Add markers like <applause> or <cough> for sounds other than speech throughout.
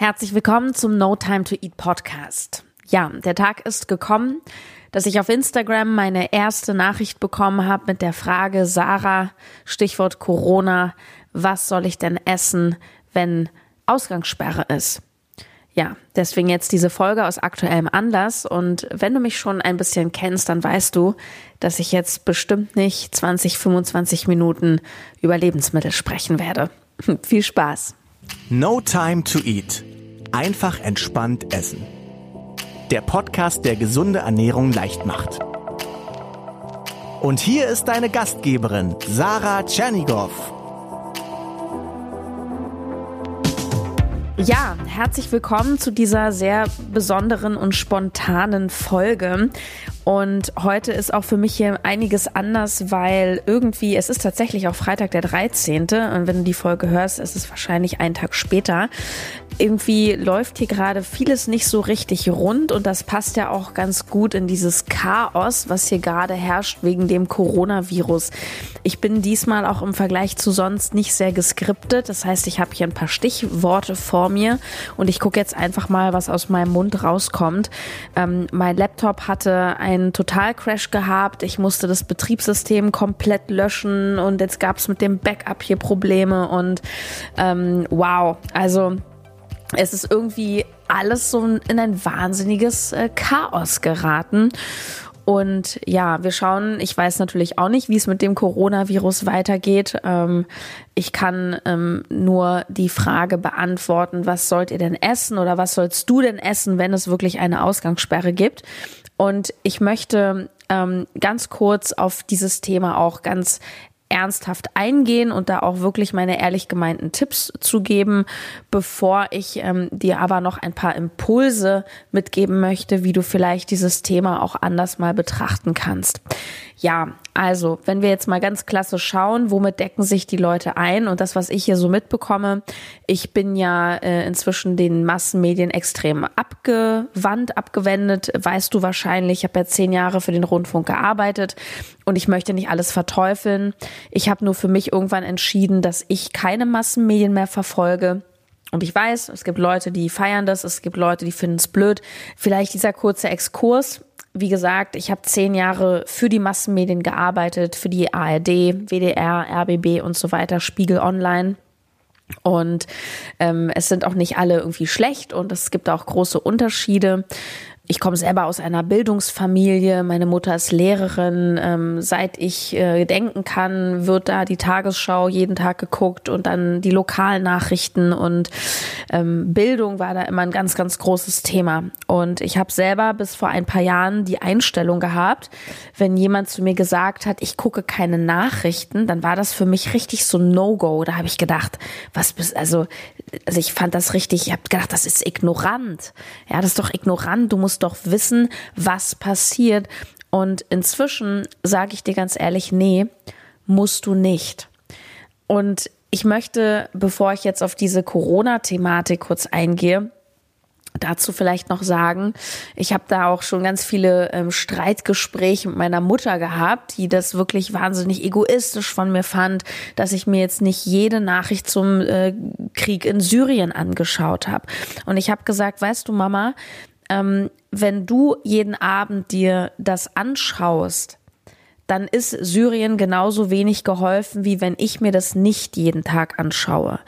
Herzlich willkommen zum No Time to Eat Podcast. Ja, der Tag ist gekommen, dass ich auf Instagram meine erste Nachricht bekommen habe mit der Frage, Sarah, Stichwort Corona, was soll ich denn essen, wenn Ausgangssperre ist? Ja, deswegen jetzt diese Folge aus aktuellem Anlass. Und wenn du mich schon ein bisschen kennst, dann weißt du, dass ich jetzt bestimmt nicht 20, 25 Minuten über Lebensmittel sprechen werde. <laughs> Viel Spaß. No Time to Eat. Einfach entspannt essen. Der Podcast, der gesunde Ernährung leicht macht. Und hier ist deine Gastgeberin, Sarah Tschernigow. Ja, herzlich willkommen zu dieser sehr besonderen und spontanen Folge. Und heute ist auch für mich hier einiges anders, weil irgendwie, es ist tatsächlich auch Freitag der 13. Und wenn du die Folge hörst, ist es wahrscheinlich einen Tag später. Irgendwie läuft hier gerade vieles nicht so richtig rund und das passt ja auch ganz gut in dieses Chaos, was hier gerade herrscht wegen dem Coronavirus. Ich bin diesmal auch im Vergleich zu sonst nicht sehr geskriptet. Das heißt, ich habe hier ein paar Stichworte vor mir und ich gucke jetzt einfach mal, was aus meinem Mund rauskommt. Ähm, mein Laptop hatte ein einen Totalcrash gehabt. Ich musste das Betriebssystem komplett löschen und jetzt gab es mit dem Backup hier Probleme und ähm, wow, also es ist irgendwie alles so in ein wahnsinniges äh, Chaos geraten. Und ja, wir schauen, ich weiß natürlich auch nicht, wie es mit dem Coronavirus weitergeht. Ähm, ich kann ähm, nur die Frage beantworten, was sollt ihr denn essen oder was sollst du denn essen, wenn es wirklich eine Ausgangssperre gibt? Und ich möchte ähm, ganz kurz auf dieses Thema auch ganz ernsthaft eingehen und da auch wirklich meine ehrlich gemeinten Tipps zu geben, bevor ich ähm, dir aber noch ein paar Impulse mitgeben möchte, wie du vielleicht dieses Thema auch anders mal betrachten kannst. Ja, also, wenn wir jetzt mal ganz klasse schauen, womit decken sich die Leute ein und das, was ich hier so mitbekomme, ich bin ja äh, inzwischen den Massenmedien extrem abgewandt, abgewendet, weißt du wahrscheinlich, ich habe ja zehn Jahre für den Rundfunk gearbeitet und ich möchte nicht alles verteufeln. Ich habe nur für mich irgendwann entschieden, dass ich keine Massenmedien mehr verfolge. Und ich weiß, es gibt Leute, die feiern das, es gibt Leute, die finden es blöd. Vielleicht dieser kurze Exkurs wie gesagt, ich habe zehn Jahre für die Massenmedien gearbeitet, für die ARD, WDR, RBB und so weiter, Spiegel Online. Und ähm, es sind auch nicht alle irgendwie schlecht und es gibt auch große Unterschiede. Ich komme selber aus einer Bildungsfamilie. Meine Mutter ist Lehrerin. Ähm, seit ich äh, denken kann, wird da die Tagesschau jeden Tag geguckt und dann die Lokalnachrichten und ähm, Bildung war da immer ein ganz, ganz großes Thema. Und ich habe selber bis vor ein paar Jahren die Einstellung gehabt, wenn jemand zu mir gesagt hat, ich gucke keine Nachrichten, dann war das für mich richtig so No-Go. Da habe ich gedacht, was bist also, also ich fand das richtig. Ich habe gedacht, das ist ignorant. Ja, das ist doch ignorant. Du musst doch wissen, was passiert. Und inzwischen sage ich dir ganz ehrlich, nee, musst du nicht. Und ich möchte, bevor ich jetzt auf diese Corona-Thematik kurz eingehe, dazu vielleicht noch sagen, ich habe da auch schon ganz viele ähm, Streitgespräche mit meiner Mutter gehabt, die das wirklich wahnsinnig egoistisch von mir fand, dass ich mir jetzt nicht jede Nachricht zum äh, Krieg in Syrien angeschaut habe. Und ich habe gesagt, weißt du, Mama, ähm, wenn du jeden Abend dir das anschaust, dann ist Syrien genauso wenig geholfen, wie wenn ich mir das nicht jeden Tag anschaue.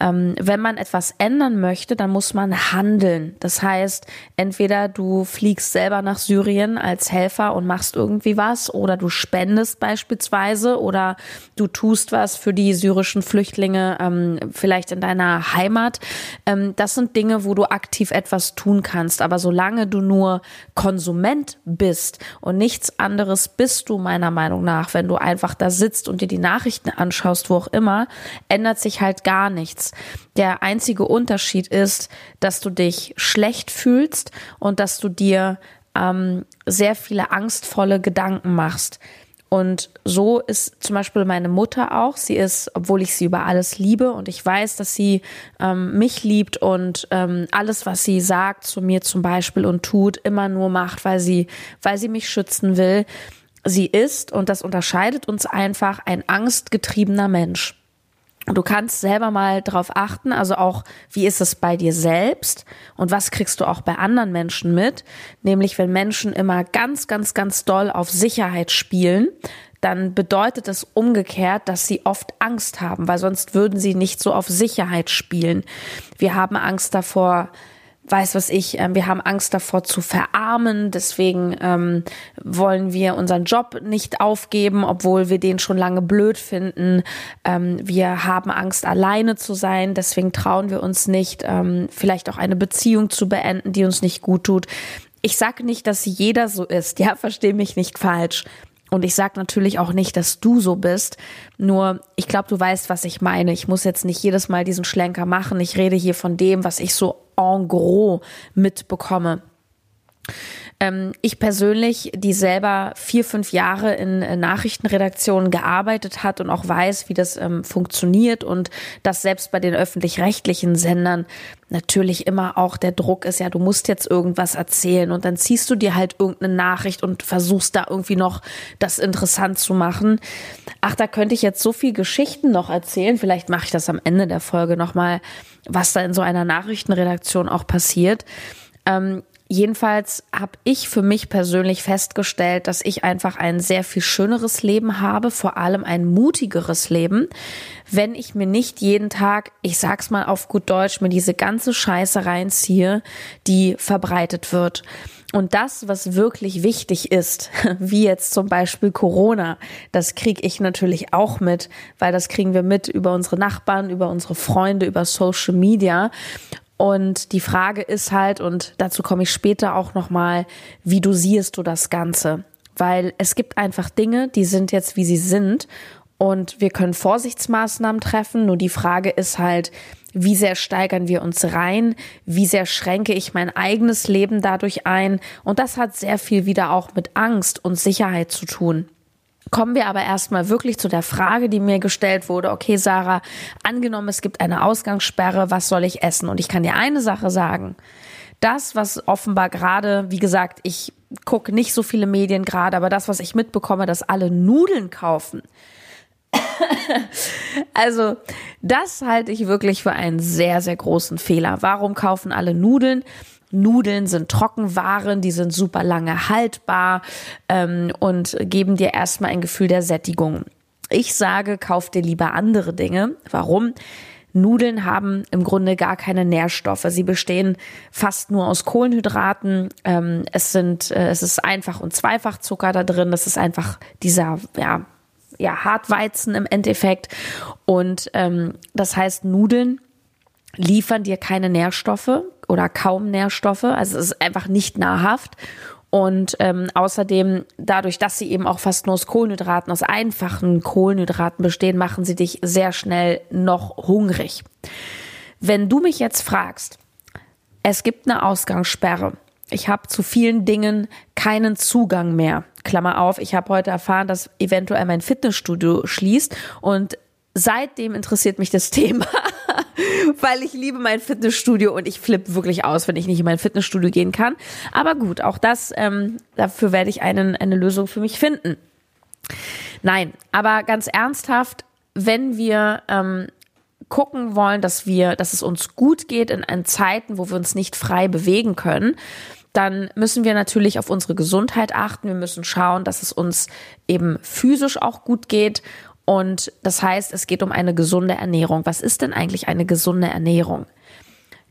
Ähm, wenn man etwas ändern möchte, dann muss man handeln. Das heißt, entweder du fliegst selber nach Syrien als Helfer und machst irgendwie was, oder du spendest beispielsweise, oder du tust was für die syrischen Flüchtlinge ähm, vielleicht in deiner Heimat. Ähm, das sind Dinge, wo du aktiv etwas tun kannst. Aber solange du nur Konsument bist und nichts anderes bist du, mein meiner Meinung nach. Wenn du einfach da sitzt und dir die Nachrichten anschaust, wo auch immer, ändert sich halt gar nichts. Der einzige Unterschied ist, dass du dich schlecht fühlst und dass du dir ähm, sehr viele angstvolle Gedanken machst. Und so ist zum Beispiel meine Mutter auch. Sie ist, obwohl ich sie über alles liebe und ich weiß, dass sie ähm, mich liebt und ähm, alles, was sie sagt zu mir zum Beispiel und tut, immer nur macht, weil sie, weil sie mich schützen will sie ist, und das unterscheidet uns einfach, ein angstgetriebener Mensch. Du kannst selber mal drauf achten, also auch, wie ist es bei dir selbst und was kriegst du auch bei anderen Menschen mit? Nämlich, wenn Menschen immer ganz, ganz, ganz doll auf Sicherheit spielen, dann bedeutet das umgekehrt, dass sie oft Angst haben, weil sonst würden sie nicht so auf Sicherheit spielen. Wir haben Angst davor, weiß was ich, äh, wir haben Angst davor zu verarmen, deswegen ähm, wollen wir unseren Job nicht aufgeben, obwohl wir den schon lange blöd finden. Ähm, wir haben Angst, alleine zu sein, deswegen trauen wir uns nicht, ähm, vielleicht auch eine Beziehung zu beenden, die uns nicht gut tut. Ich sage nicht, dass jeder so ist, ja, verstehe mich nicht falsch. Und ich sage natürlich auch nicht, dass du so bist. Nur, ich glaube, du weißt, was ich meine. Ich muss jetzt nicht jedes Mal diesen Schlenker machen. Ich rede hier von dem, was ich so en gros mitbekomme. Ähm, ich persönlich, die selber vier, fünf Jahre in äh, Nachrichtenredaktionen gearbeitet hat und auch weiß, wie das ähm, funktioniert und dass selbst bei den öffentlich-rechtlichen Sendern natürlich immer auch der Druck ist, ja, du musst jetzt irgendwas erzählen und dann ziehst du dir halt irgendeine Nachricht und versuchst da irgendwie noch das interessant zu machen. Ach, da könnte ich jetzt so viel Geschichten noch erzählen. Vielleicht mache ich das am Ende der Folge nochmal, was da in so einer Nachrichtenredaktion auch passiert. Ähm, Jedenfalls habe ich für mich persönlich festgestellt, dass ich einfach ein sehr viel schöneres Leben habe, vor allem ein mutigeres Leben, wenn ich mir nicht jeden Tag, ich sag's mal auf gut Deutsch, mir diese ganze Scheiße reinziehe, die verbreitet wird. Und das, was wirklich wichtig ist, <laughs> wie jetzt zum Beispiel Corona, das kriege ich natürlich auch mit, weil das kriegen wir mit über unsere Nachbarn, über unsere Freunde, über Social Media. Und die Frage ist halt, und dazu komme ich später auch nochmal, wie dosierst du das Ganze? Weil es gibt einfach Dinge, die sind jetzt, wie sie sind. Und wir können Vorsichtsmaßnahmen treffen. Nur die Frage ist halt, wie sehr steigern wir uns rein? Wie sehr schränke ich mein eigenes Leben dadurch ein? Und das hat sehr viel wieder auch mit Angst und Sicherheit zu tun. Kommen wir aber erstmal wirklich zu der Frage, die mir gestellt wurde. Okay, Sarah, angenommen, es gibt eine Ausgangssperre, was soll ich essen? Und ich kann dir eine Sache sagen. Das, was offenbar gerade, wie gesagt, ich gucke nicht so viele Medien gerade, aber das, was ich mitbekomme, dass alle Nudeln kaufen. <laughs> also, das halte ich wirklich für einen sehr, sehr großen Fehler. Warum kaufen alle Nudeln? Nudeln sind Trockenwaren, die sind super lange haltbar ähm, und geben dir erstmal ein Gefühl der Sättigung. Ich sage, kauf dir lieber andere Dinge. Warum? Nudeln haben im Grunde gar keine Nährstoffe. Sie bestehen fast nur aus Kohlenhydraten. Ähm, es sind, äh, es ist einfach und Zweifachzucker da drin. Das ist einfach dieser, ja, ja, Hartweizen im Endeffekt. Und ähm, das heißt, Nudeln liefern dir keine Nährstoffe oder kaum Nährstoffe. Also es ist einfach nicht nahrhaft. Und ähm, außerdem, dadurch, dass sie eben auch fast nur aus Kohlenhydraten, aus einfachen Kohlenhydraten bestehen, machen sie dich sehr schnell noch hungrig. Wenn du mich jetzt fragst, es gibt eine Ausgangssperre, ich habe zu vielen Dingen keinen Zugang mehr. Klammer auf, ich habe heute erfahren, dass eventuell mein Fitnessstudio schließt und seitdem interessiert mich das <laughs> Thema, weil ich liebe mein Fitnessstudio und ich flippe wirklich aus, wenn ich nicht in mein Fitnessstudio gehen kann. Aber gut, auch das, ähm, dafür werde ich einen, eine Lösung für mich finden. Nein, aber ganz ernsthaft, wenn wir ähm, gucken wollen, dass wir, dass es uns gut geht in, in Zeiten, wo wir uns nicht frei bewegen können, dann müssen wir natürlich auf unsere Gesundheit achten. Wir müssen schauen, dass es uns eben physisch auch gut geht und das heißt, es geht um eine gesunde Ernährung. Was ist denn eigentlich eine gesunde Ernährung?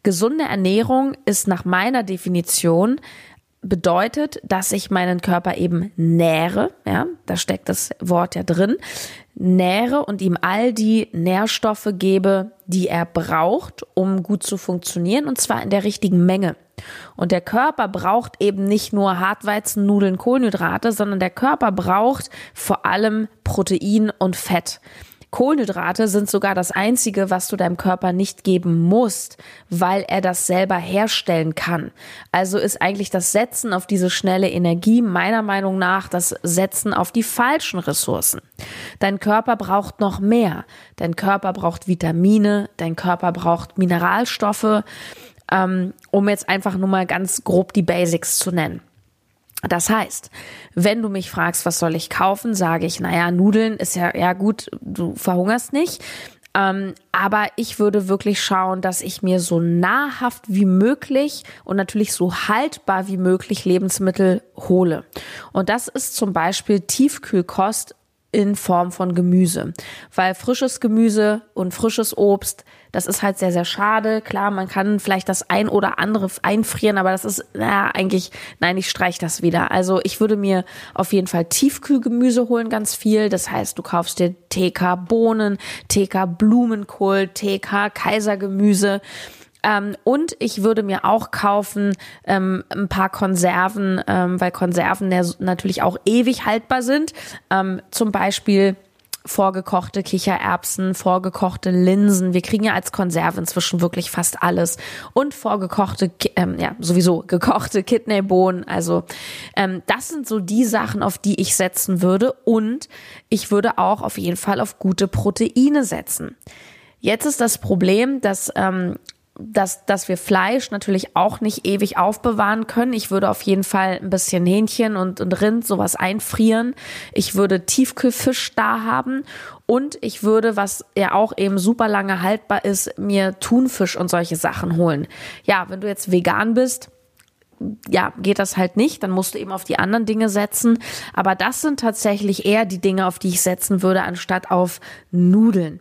Gesunde Ernährung ist nach meiner Definition bedeutet, dass ich meinen Körper eben nähre, ja, da steckt das Wort ja drin, nähre und ihm all die Nährstoffe gebe, die er braucht, um gut zu funktionieren und zwar in der richtigen Menge. Und der Körper braucht eben nicht nur Hartweizen, Nudeln, Kohlenhydrate, sondern der Körper braucht vor allem Protein und Fett. Kohlenhydrate sind sogar das einzige, was du deinem Körper nicht geben musst, weil er das selber herstellen kann. Also ist eigentlich das Setzen auf diese schnelle Energie meiner Meinung nach das Setzen auf die falschen Ressourcen. Dein Körper braucht noch mehr. Dein Körper braucht Vitamine, dein Körper braucht Mineralstoffe, ähm, um jetzt einfach nur mal ganz grob die Basics zu nennen. Das heißt, wenn du mich fragst, was soll ich kaufen, sage ich, naja, Nudeln ist ja, ja gut, du verhungerst nicht. Ähm, aber ich würde wirklich schauen, dass ich mir so nahrhaft wie möglich und natürlich so haltbar wie möglich Lebensmittel hole. Und das ist zum Beispiel Tiefkühlkost in Form von Gemüse. Weil frisches Gemüse und frisches Obst, das ist halt sehr, sehr schade. Klar, man kann vielleicht das ein oder andere einfrieren, aber das ist, naja, eigentlich, nein, ich streich das wieder. Also ich würde mir auf jeden Fall Tiefkühlgemüse holen, ganz viel. Das heißt, du kaufst dir TK Bohnen, TK Blumenkohl, TK Kaisergemüse. Ähm, und ich würde mir auch kaufen ähm, ein paar Konserven, ähm, weil Konserven ja natürlich auch ewig haltbar sind. Ähm, zum Beispiel vorgekochte Kichererbsen, vorgekochte Linsen. Wir kriegen ja als Konserve inzwischen wirklich fast alles. Und vorgekochte, ähm, ja, sowieso gekochte Kidneybohnen. Also ähm, das sind so die Sachen, auf die ich setzen würde. Und ich würde auch auf jeden Fall auf gute Proteine setzen. Jetzt ist das Problem, dass ähm, dass, dass wir Fleisch natürlich auch nicht ewig aufbewahren können. Ich würde auf jeden Fall ein bisschen Hähnchen und, und Rind, sowas einfrieren. Ich würde Tiefkühlfisch da haben und ich würde, was ja auch eben super lange haltbar ist, mir Thunfisch und solche Sachen holen. Ja, wenn du jetzt vegan bist, ja, geht das halt nicht, dann musst du eben auf die anderen Dinge setzen. Aber das sind tatsächlich eher die Dinge, auf die ich setzen würde, anstatt auf Nudeln.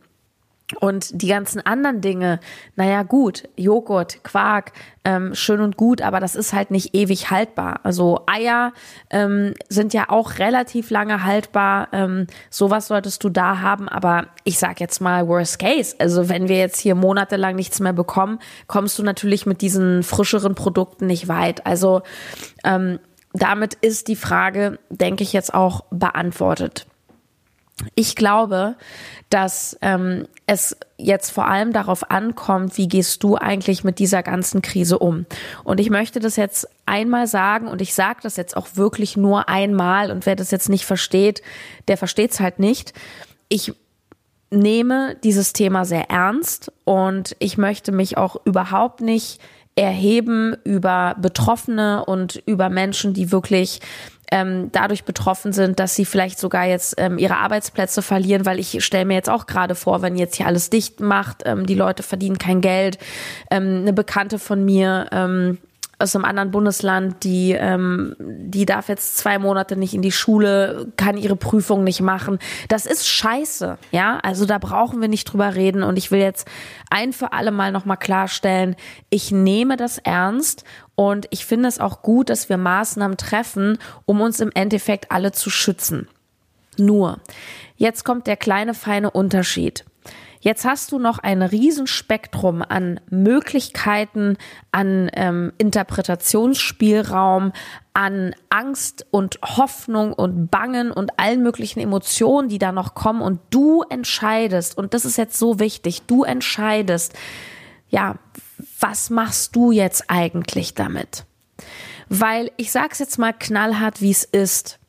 Und die ganzen anderen Dinge, naja gut, Joghurt, Quark, ähm, schön und gut, aber das ist halt nicht ewig haltbar. Also Eier ähm, sind ja auch relativ lange haltbar. Ähm, sowas solltest du da haben, aber ich sag jetzt mal Worst Case. Also wenn wir jetzt hier monatelang nichts mehr bekommen, kommst du natürlich mit diesen frischeren Produkten nicht weit. Also ähm, damit ist die Frage, denke ich, jetzt auch beantwortet. Ich glaube, dass ähm, es jetzt vor allem darauf ankommt, wie gehst du eigentlich mit dieser ganzen Krise um. Und ich möchte das jetzt einmal sagen und ich sage das jetzt auch wirklich nur einmal und wer das jetzt nicht versteht, der versteht es halt nicht. Ich nehme dieses Thema sehr ernst und ich möchte mich auch überhaupt nicht erheben über Betroffene und über Menschen, die wirklich ähm, dadurch betroffen sind, dass sie vielleicht sogar jetzt ähm, ihre Arbeitsplätze verlieren, weil ich stelle mir jetzt auch gerade vor, wenn jetzt hier alles dicht macht, ähm, die Leute verdienen kein Geld. Ähm, eine Bekannte von mir ähm, aus einem anderen Bundesland, die, ähm, die darf jetzt zwei Monate nicht in die Schule, kann ihre Prüfung nicht machen. Das ist scheiße, ja. Also da brauchen wir nicht drüber reden. Und ich will jetzt ein für alle Mal nochmal klarstellen, ich nehme das ernst und ich finde es auch gut, dass wir Maßnahmen treffen, um uns im Endeffekt alle zu schützen. Nur, jetzt kommt der kleine feine Unterschied. Jetzt hast du noch ein Riesenspektrum an Möglichkeiten, an ähm, Interpretationsspielraum, an Angst und Hoffnung und Bangen und allen möglichen Emotionen, die da noch kommen. Und du entscheidest, und das ist jetzt so wichtig, du entscheidest, ja, was machst du jetzt eigentlich damit? Weil ich sag's jetzt mal knallhart, wie es ist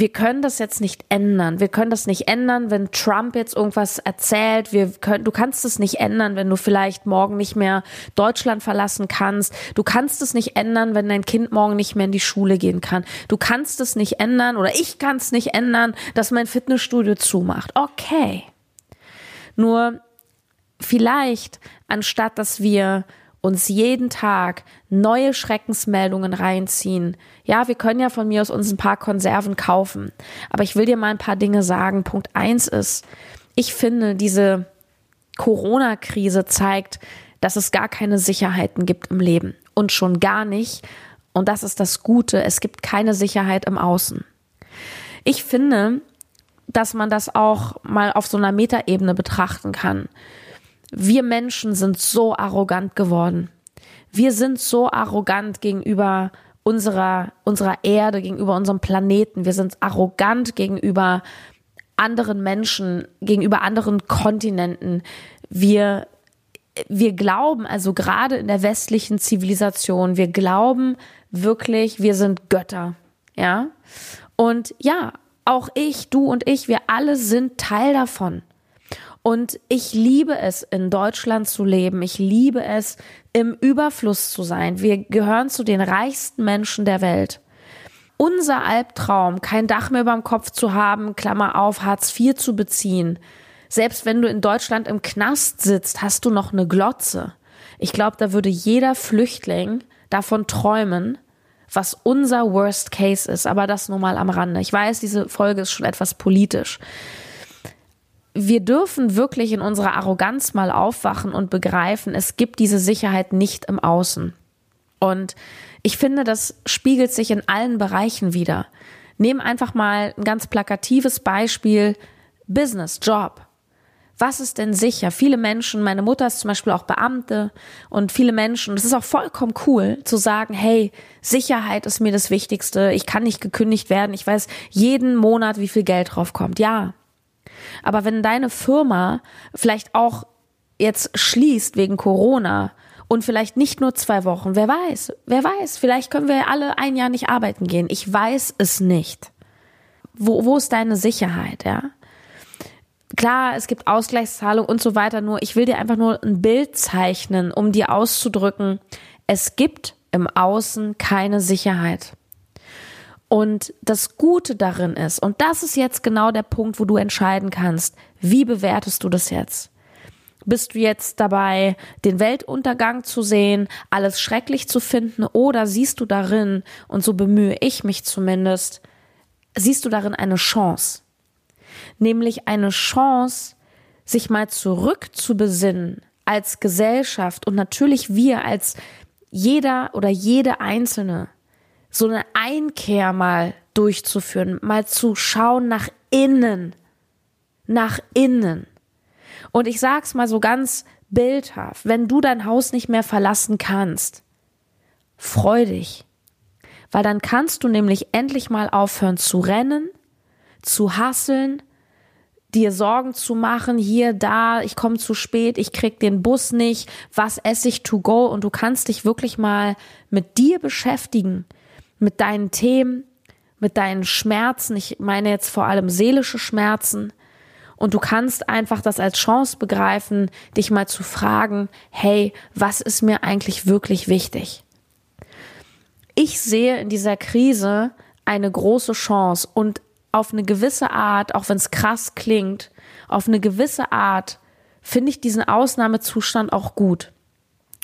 wir können das jetzt nicht ändern. Wir können das nicht ändern, wenn Trump jetzt irgendwas erzählt. Wir können, du kannst es nicht ändern, wenn du vielleicht morgen nicht mehr Deutschland verlassen kannst. Du kannst es nicht ändern, wenn dein Kind morgen nicht mehr in die Schule gehen kann. Du kannst es nicht ändern oder ich kann es nicht ändern, dass mein Fitnessstudio zumacht. Okay. Nur vielleicht, anstatt dass wir uns jeden Tag neue Schreckensmeldungen reinziehen. Ja, wir können ja von mir aus uns ein paar Konserven kaufen. Aber ich will dir mal ein paar Dinge sagen. Punkt eins ist, ich finde, diese Corona-Krise zeigt, dass es gar keine Sicherheiten gibt im Leben. Und schon gar nicht, und das ist das Gute, es gibt keine Sicherheit im Außen. Ich finde, dass man das auch mal auf so einer Metaebene betrachten kann. Wir Menschen sind so arrogant geworden. Wir sind so arrogant gegenüber unserer, unserer Erde, gegenüber unserem Planeten. Wir sind arrogant gegenüber anderen Menschen, gegenüber anderen Kontinenten. Wir, wir glauben, also gerade in der westlichen Zivilisation, wir glauben wirklich, wir sind Götter. Ja. Und ja, auch ich, du und ich, wir alle sind Teil davon. Und ich liebe es, in Deutschland zu leben. Ich liebe es, im Überfluss zu sein. Wir gehören zu den reichsten Menschen der Welt. Unser Albtraum, kein Dach mehr über Kopf zu haben, Klammer auf, Hartz IV zu beziehen, Selbst wenn du in Deutschland im Knast sitzt, hast du noch eine Glotze. Ich glaube, da würde jeder Flüchtling davon träumen, was unser Worst Case ist. Aber das nur mal am Rande. Ich weiß, diese Folge ist schon etwas politisch. Wir dürfen wirklich in unserer Arroganz mal aufwachen und begreifen, es gibt diese Sicherheit nicht im Außen. Und ich finde, das spiegelt sich in allen Bereichen wieder. Nehmen einfach mal ein ganz plakatives Beispiel. Business, Job. Was ist denn sicher? Viele Menschen, meine Mutter ist zum Beispiel auch Beamte und viele Menschen, das ist auch vollkommen cool zu sagen, hey, Sicherheit ist mir das Wichtigste, ich kann nicht gekündigt werden, ich weiß jeden Monat, wie viel Geld drauf kommt. Ja. Aber wenn deine Firma vielleicht auch jetzt schließt wegen Corona und vielleicht nicht nur zwei Wochen, wer weiß, wer weiß, vielleicht können wir alle ein Jahr nicht arbeiten gehen. Ich weiß es nicht. Wo, wo ist deine Sicherheit, ja? Klar, es gibt Ausgleichszahlung und so weiter, nur ich will dir einfach nur ein Bild zeichnen, um dir auszudrücken, es gibt im Außen keine Sicherheit. Und das Gute darin ist, und das ist jetzt genau der Punkt, wo du entscheiden kannst, wie bewertest du das jetzt? Bist du jetzt dabei, den Weltuntergang zu sehen, alles schrecklich zu finden, oder siehst du darin, und so bemühe ich mich zumindest, siehst du darin eine Chance? nämlich eine Chance, sich mal zurückzubesinnen als Gesellschaft und natürlich wir als jeder oder jede Einzelne so eine Einkehr mal durchzuführen, mal zu schauen nach innen, nach innen. Und ich sag's mal so ganz bildhaft, wenn du dein Haus nicht mehr verlassen kannst, freu dich, weil dann kannst du nämlich endlich mal aufhören zu rennen, zu hasseln, dir Sorgen zu machen, hier, da, ich komme zu spät, ich krieg den Bus nicht, was esse ich to go und du kannst dich wirklich mal mit dir beschäftigen, mit deinen Themen, mit deinen Schmerzen, ich meine jetzt vor allem seelische Schmerzen und du kannst einfach das als Chance begreifen, dich mal zu fragen, hey, was ist mir eigentlich wirklich wichtig? Ich sehe in dieser Krise eine große Chance und auf eine gewisse Art, auch wenn es krass klingt, auf eine gewisse Art finde ich diesen Ausnahmezustand auch gut.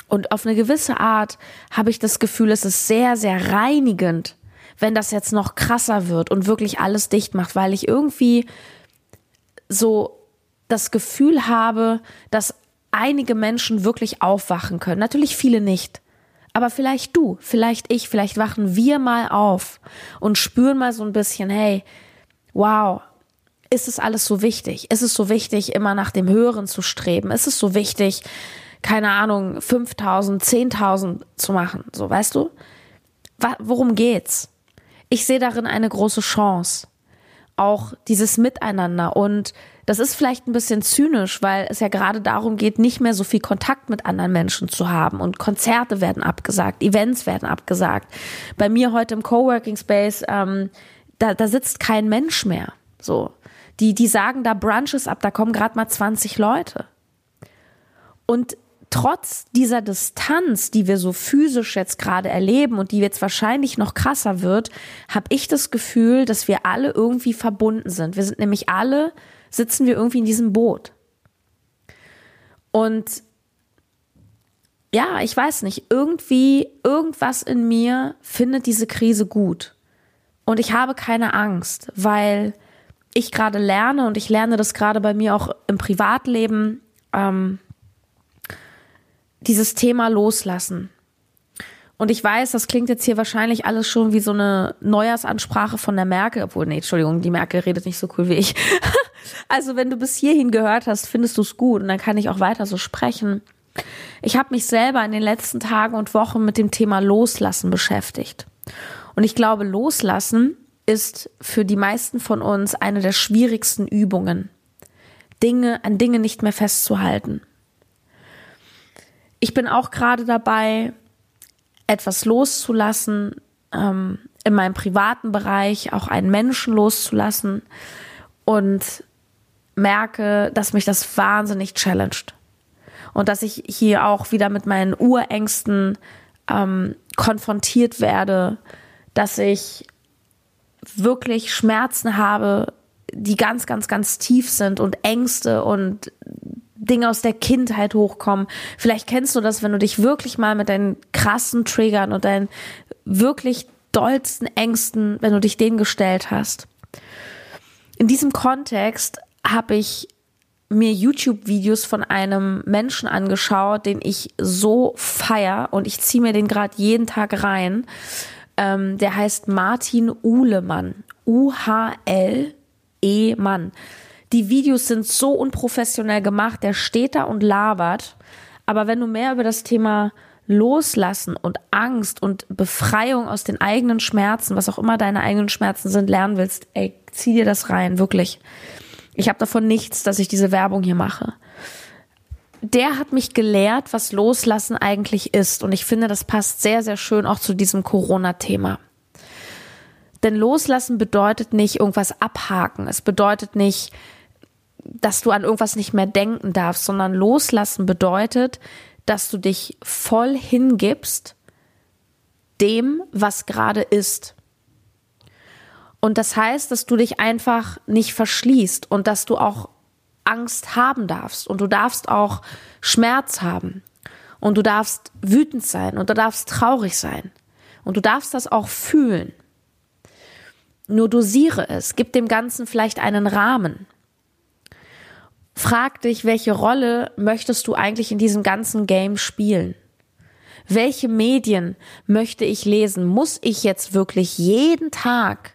Und auf eine gewisse Art habe ich das Gefühl, es ist sehr, sehr reinigend, wenn das jetzt noch krasser wird und wirklich alles dicht macht, weil ich irgendwie so das Gefühl habe, dass einige Menschen wirklich aufwachen können. Natürlich viele nicht. Aber vielleicht du, vielleicht ich, vielleicht wachen wir mal auf und spüren mal so ein bisschen, hey, wow, ist es alles so wichtig? Ist es so wichtig, immer nach dem Höheren zu streben? Ist es so wichtig, keine Ahnung, 5000, 10.000 zu machen? So, weißt du? Worum geht's? Ich sehe darin eine große Chance. Auch dieses Miteinander. Und das ist vielleicht ein bisschen zynisch, weil es ja gerade darum geht, nicht mehr so viel Kontakt mit anderen Menschen zu haben. Und Konzerte werden abgesagt, Events werden abgesagt. Bei mir heute im Coworking Space, ähm, da, da sitzt kein Mensch mehr. So. Die, die sagen da Brunches ab, da kommen gerade mal 20 Leute. Und trotz dieser Distanz, die wir so physisch jetzt gerade erleben und die jetzt wahrscheinlich noch krasser wird, habe ich das Gefühl, dass wir alle irgendwie verbunden sind. Wir sind nämlich alle, sitzen wir irgendwie in diesem Boot. Und ja, ich weiß nicht, irgendwie, irgendwas in mir findet diese Krise gut. Und ich habe keine Angst, weil ich gerade lerne und ich lerne das gerade bei mir auch im Privatleben, ähm, dieses Thema loslassen. Und ich weiß, das klingt jetzt hier wahrscheinlich alles schon wie so eine Neujahrsansprache von der Merkel, obwohl, nee, Entschuldigung, die Merkel redet nicht so cool wie ich. <laughs> also wenn du bis hierhin gehört hast, findest du es gut und dann kann ich auch weiter so sprechen. Ich habe mich selber in den letzten Tagen und Wochen mit dem Thema Loslassen beschäftigt. Und ich glaube, loslassen ist für die meisten von uns eine der schwierigsten Übungen. Dinge, an Dinge nicht mehr festzuhalten. Ich bin auch gerade dabei, etwas loszulassen, ähm, in meinem privaten Bereich auch einen Menschen loszulassen und merke, dass mich das wahnsinnig challenged. Und dass ich hier auch wieder mit meinen Urängsten ähm, konfrontiert werde, dass ich wirklich Schmerzen habe, die ganz, ganz, ganz tief sind und Ängste und Dinge aus der Kindheit hochkommen. Vielleicht kennst du das, wenn du dich wirklich mal mit deinen krassen Triggern und deinen wirklich dollsten Ängsten, wenn du dich denen gestellt hast. In diesem Kontext habe ich mir YouTube-Videos von einem Menschen angeschaut, den ich so feier und ich ziehe mir den gerade jeden Tag rein. Ähm, der heißt Martin Uhlemann. U-H-L-E-Mann. Die Videos sind so unprofessionell gemacht, der steht da und labert. Aber wenn du mehr über das Thema Loslassen und Angst und Befreiung aus den eigenen Schmerzen, was auch immer deine eigenen Schmerzen sind, lernen willst, ey, zieh dir das rein, wirklich. Ich habe davon nichts, dass ich diese Werbung hier mache. Der hat mich gelehrt, was Loslassen eigentlich ist. Und ich finde, das passt sehr, sehr schön auch zu diesem Corona-Thema. Denn Loslassen bedeutet nicht irgendwas abhaken. Es bedeutet nicht, dass du an irgendwas nicht mehr denken darfst, sondern Loslassen bedeutet, dass du dich voll hingibst dem, was gerade ist. Und das heißt, dass du dich einfach nicht verschließt und dass du auch Angst haben darfst und du darfst auch Schmerz haben und du darfst wütend sein und du darfst traurig sein und du darfst das auch fühlen. Nur dosiere es, gib dem Ganzen vielleicht einen Rahmen. Frag dich, welche Rolle möchtest du eigentlich in diesem ganzen Game spielen? Welche Medien möchte ich lesen? Muss ich jetzt wirklich jeden Tag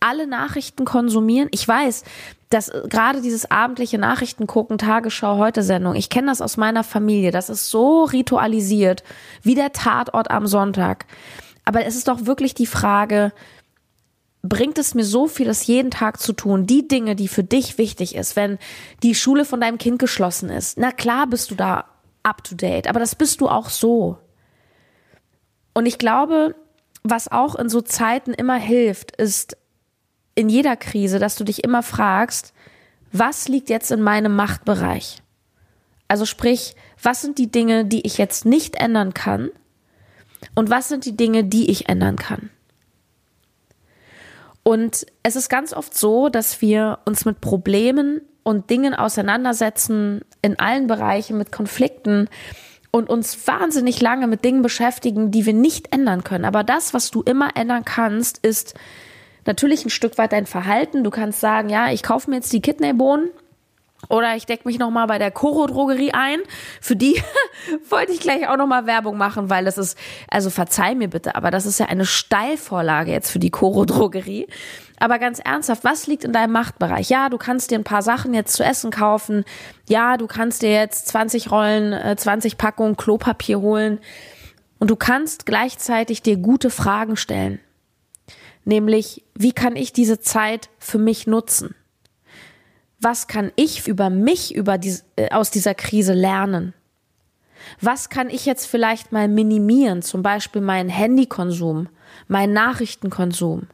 alle Nachrichten konsumieren? Ich weiß, dass gerade dieses abendliche Nachrichten gucken, Tagesschau, heute Sendung, ich kenne das aus meiner Familie, das ist so ritualisiert, wie der Tatort am Sonntag. Aber es ist doch wirklich die Frage, bringt es mir so viel, das jeden Tag zu tun, die Dinge, die für dich wichtig ist, wenn die Schule von deinem Kind geschlossen ist. Na klar bist du da up to date, aber das bist du auch so. Und ich glaube, was auch in so Zeiten immer hilft, ist in jeder Krise, dass du dich immer fragst, was liegt jetzt in meinem Machtbereich? Also sprich, was sind die Dinge, die ich jetzt nicht ändern kann? Und was sind die Dinge, die ich ändern kann? Und es ist ganz oft so, dass wir uns mit Problemen und Dingen auseinandersetzen, in allen Bereichen mit Konflikten und uns wahnsinnig lange mit Dingen beschäftigen, die wir nicht ändern können. Aber das, was du immer ändern kannst, ist natürlich ein Stück weit dein Verhalten. Du kannst sagen, ja, ich kaufe mir jetzt die Kidneybohnen oder ich decke mich nochmal bei der Koro Drogerie ein. Für die <laughs> wollte ich gleich auch nochmal Werbung machen, weil das ist, also verzeih mir bitte, aber das ist ja eine Steilvorlage jetzt für die Koro Drogerie. Aber ganz ernsthaft, was liegt in deinem Machtbereich? Ja, du kannst dir ein paar Sachen jetzt zu essen kaufen. Ja, du kannst dir jetzt 20 Rollen, 20 äh, Packungen Klopapier holen. Und du kannst gleichzeitig dir gute Fragen stellen. Nämlich, wie kann ich diese Zeit für mich nutzen? Was kann ich über mich über die, äh, aus dieser Krise lernen? Was kann ich jetzt vielleicht mal minimieren? Zum Beispiel meinen Handykonsum, meinen Nachrichtenkonsum.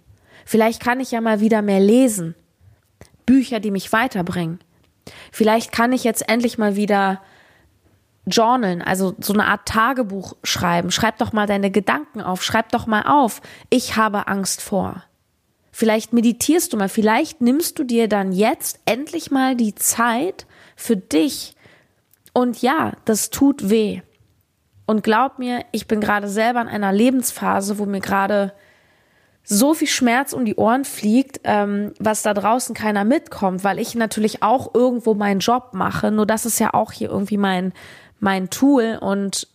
Vielleicht kann ich ja mal wieder mehr lesen. Bücher, die mich weiterbringen. Vielleicht kann ich jetzt endlich mal wieder journalen, also so eine Art Tagebuch schreiben. Schreib doch mal deine Gedanken auf. Schreib doch mal auf. Ich habe Angst vor. Vielleicht meditierst du mal, vielleicht nimmst du dir dann jetzt endlich mal die Zeit für dich. Und ja, das tut weh. Und glaub mir, ich bin gerade selber in einer Lebensphase, wo mir gerade so viel Schmerz um die Ohren fliegt, ähm, was da draußen keiner mitkommt, weil ich natürlich auch irgendwo meinen Job mache. Nur das ist ja auch hier irgendwie mein, mein Tool und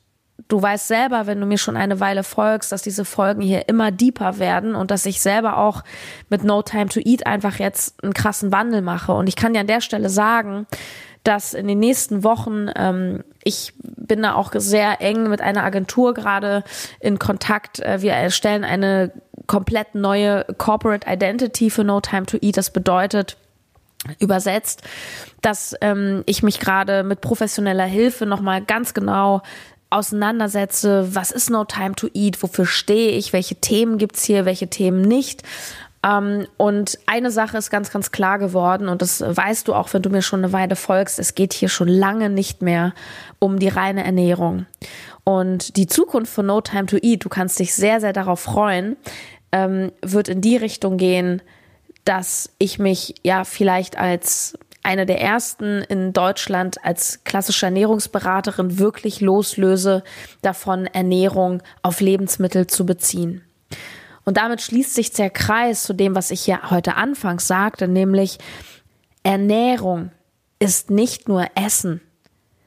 du weißt selber, wenn du mir schon eine Weile folgst, dass diese Folgen hier immer deeper werden und dass ich selber auch mit No Time to Eat einfach jetzt einen krassen Wandel mache. Und ich kann dir an der Stelle sagen, dass in den nächsten Wochen, ähm, ich bin da auch sehr eng mit einer Agentur gerade in Kontakt. Äh, wir erstellen eine komplett neue Corporate Identity für No Time to Eat. Das bedeutet, übersetzt, dass ähm, ich mich gerade mit professioneller Hilfe nochmal ganz genau auseinandersetze, was ist No Time to Eat, wofür stehe ich, welche Themen gibt's hier, welche Themen nicht. Ähm, und eine Sache ist ganz, ganz klar geworden und das weißt du auch, wenn du mir schon eine Weile folgst, es geht hier schon lange nicht mehr um die reine Ernährung. Und die Zukunft von No Time to Eat, du kannst dich sehr, sehr darauf freuen, ähm, wird in die Richtung gehen, dass ich mich ja vielleicht als eine der ersten in Deutschland als klassische Ernährungsberaterin wirklich loslöse, davon Ernährung auf Lebensmittel zu beziehen. Und damit schließt sich der Kreis zu dem, was ich ja heute anfangs sagte, nämlich Ernährung ist nicht nur Essen,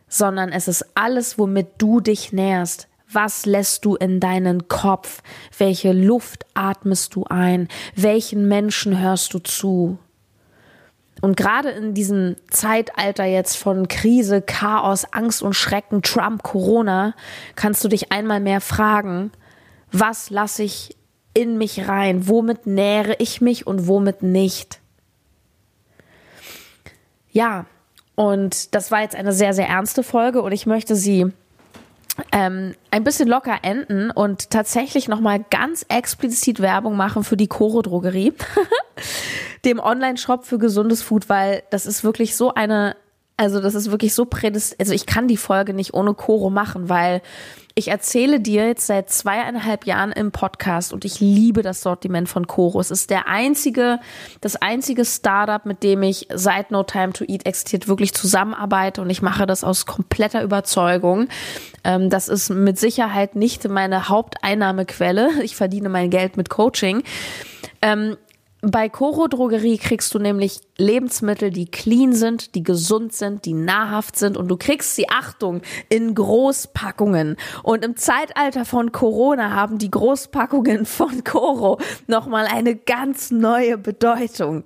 sondern es ist alles, womit du dich nährst. Was lässt du in deinen Kopf? Welche Luft atmest du ein? Welchen Menschen hörst du zu? Und gerade in diesem Zeitalter jetzt von Krise, Chaos, Angst und Schrecken, Trump, Corona, kannst du dich einmal mehr fragen, was lasse ich in mich rein? Womit nähere ich mich und womit nicht? Ja, und das war jetzt eine sehr, sehr ernste Folge und ich möchte sie ähm, ein bisschen locker enden und tatsächlich nochmal ganz explizit Werbung machen für die Coro Drogerie, <laughs> dem Online-Shop für gesundes Food, weil das ist wirklich so eine, also das ist wirklich so prädest, also ich kann die Folge nicht ohne Coro machen, weil ich erzähle dir jetzt seit zweieinhalb Jahren im Podcast und ich liebe das Sortiment von Coro. Es ist der einzige, das einzige Startup, mit dem ich seit No Time to Eat existiert, wirklich zusammenarbeite und ich mache das aus kompletter Überzeugung. Ähm, das ist mit Sicherheit nicht meine Haupteinnahmequelle. Ich verdiene mein Geld mit Coaching. Bei Coro Drogerie kriegst du nämlich Lebensmittel, die clean sind, die gesund sind, die nahrhaft sind und du kriegst sie, Achtung, in Großpackungen. Und im Zeitalter von Corona haben die Großpackungen <laughs> von Coro nochmal eine ganz neue Bedeutung.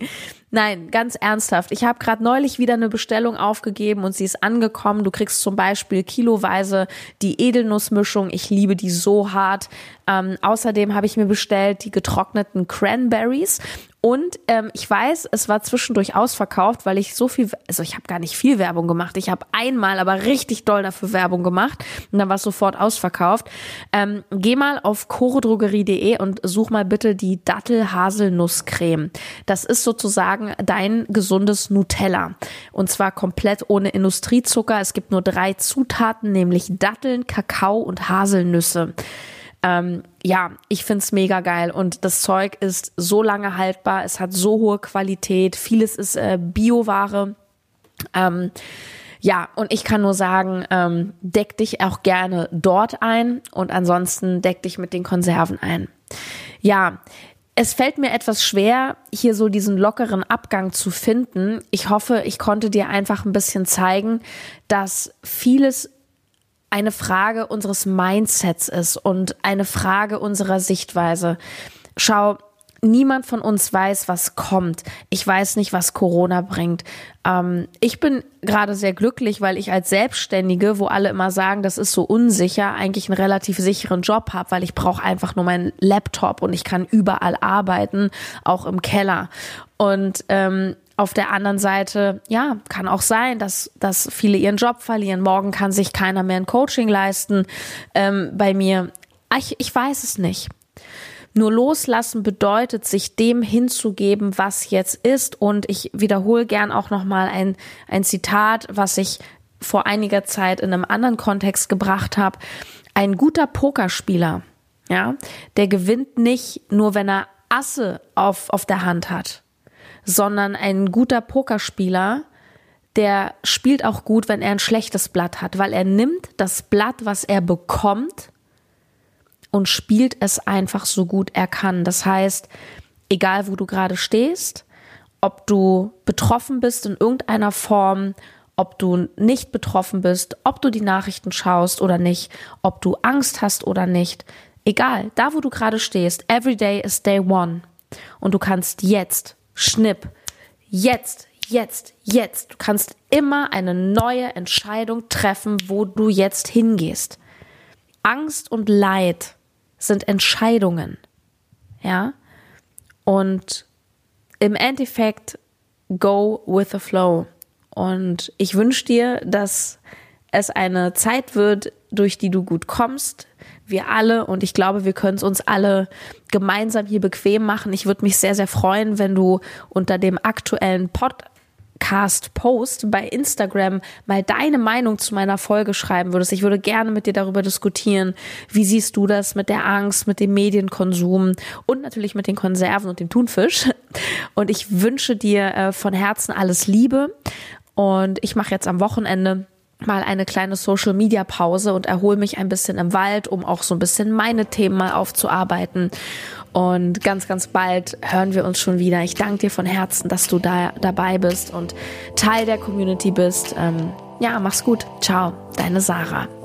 Nein, ganz ernsthaft. Ich habe gerade neulich wieder eine Bestellung aufgegeben und sie ist angekommen. Du kriegst zum Beispiel kiloweise die Edelnussmischung. Ich liebe die so hart. Ähm, außerdem habe ich mir bestellt die getrockneten Cranberries. Und ähm, ich weiß, es war zwischendurch ausverkauft, weil ich so viel, also ich habe gar nicht viel Werbung gemacht. Ich habe einmal aber richtig doll dafür Werbung gemacht und dann war es sofort ausverkauft. Ähm, geh mal auf chorodrogerie.de und such mal bitte die Dattel-Haselnusscreme. Das ist sozusagen dein gesundes Nutella. Und zwar komplett ohne Industriezucker. Es gibt nur drei Zutaten, nämlich Datteln, Kakao und Haselnüsse. Ähm, ja, ich find's mega geil und das Zeug ist so lange haltbar, es hat so hohe Qualität, vieles ist äh, Bioware. Ähm, ja, und ich kann nur sagen, ähm, deck dich auch gerne dort ein und ansonsten deck dich mit den Konserven ein. Ja, es fällt mir etwas schwer, hier so diesen lockeren Abgang zu finden. Ich hoffe, ich konnte dir einfach ein bisschen zeigen, dass vieles eine Frage unseres Mindsets ist und eine Frage unserer Sichtweise. Schau, niemand von uns weiß, was kommt. Ich weiß nicht, was Corona bringt. Ähm, ich bin gerade sehr glücklich, weil ich als Selbstständige, wo alle immer sagen, das ist so unsicher, eigentlich einen relativ sicheren Job habe, weil ich brauche einfach nur meinen Laptop und ich kann überall arbeiten, auch im Keller. Und ähm, auf der anderen Seite, ja, kann auch sein, dass, dass viele ihren Job verlieren. Morgen kann sich keiner mehr ein Coaching leisten ähm, bei mir. Ah, ich, ich weiß es nicht. Nur loslassen bedeutet, sich dem hinzugeben, was jetzt ist. Und ich wiederhole gern auch nochmal ein, ein Zitat, was ich vor einiger Zeit in einem anderen Kontext gebracht habe. Ein guter Pokerspieler, ja, der gewinnt nicht nur, wenn er Asse auf, auf der Hand hat sondern ein guter Pokerspieler, der spielt auch gut, wenn er ein schlechtes Blatt hat, weil er nimmt das Blatt, was er bekommt und spielt es einfach so gut er kann. Das heißt, egal wo du gerade stehst, ob du betroffen bist in irgendeiner Form, ob du nicht betroffen bist, ob du die Nachrichten schaust oder nicht, ob du Angst hast oder nicht, egal, da wo du gerade stehst, every day is day one. Und du kannst jetzt Schnipp. Jetzt, jetzt, jetzt. Du kannst immer eine neue Entscheidung treffen, wo du jetzt hingehst. Angst und Leid sind Entscheidungen. Ja? Und im Endeffekt go with the flow. Und ich wünsche dir, dass es eine Zeit wird, durch die du gut kommst, wir alle und ich glaube, wir können es uns alle gemeinsam hier bequem machen. Ich würde mich sehr, sehr freuen, wenn du unter dem aktuellen Pod Podcast-Post bei Instagram mal deine Meinung zu meiner Folge schreiben würdest. Ich würde gerne mit dir darüber diskutieren. Wie siehst du das mit der Angst, mit dem Medienkonsum und natürlich mit den Konserven und dem Thunfisch? Und ich wünsche dir äh, von Herzen alles Liebe. Und ich mache jetzt am Wochenende mal eine kleine Social Media Pause und erhole mich ein bisschen im Wald, um auch so ein bisschen meine Themen mal aufzuarbeiten. Und ganz, ganz bald hören wir uns schon wieder. Ich danke dir von Herzen, dass du da dabei bist und Teil der Community bist. Ähm, ja, mach's gut. Ciao, deine Sarah.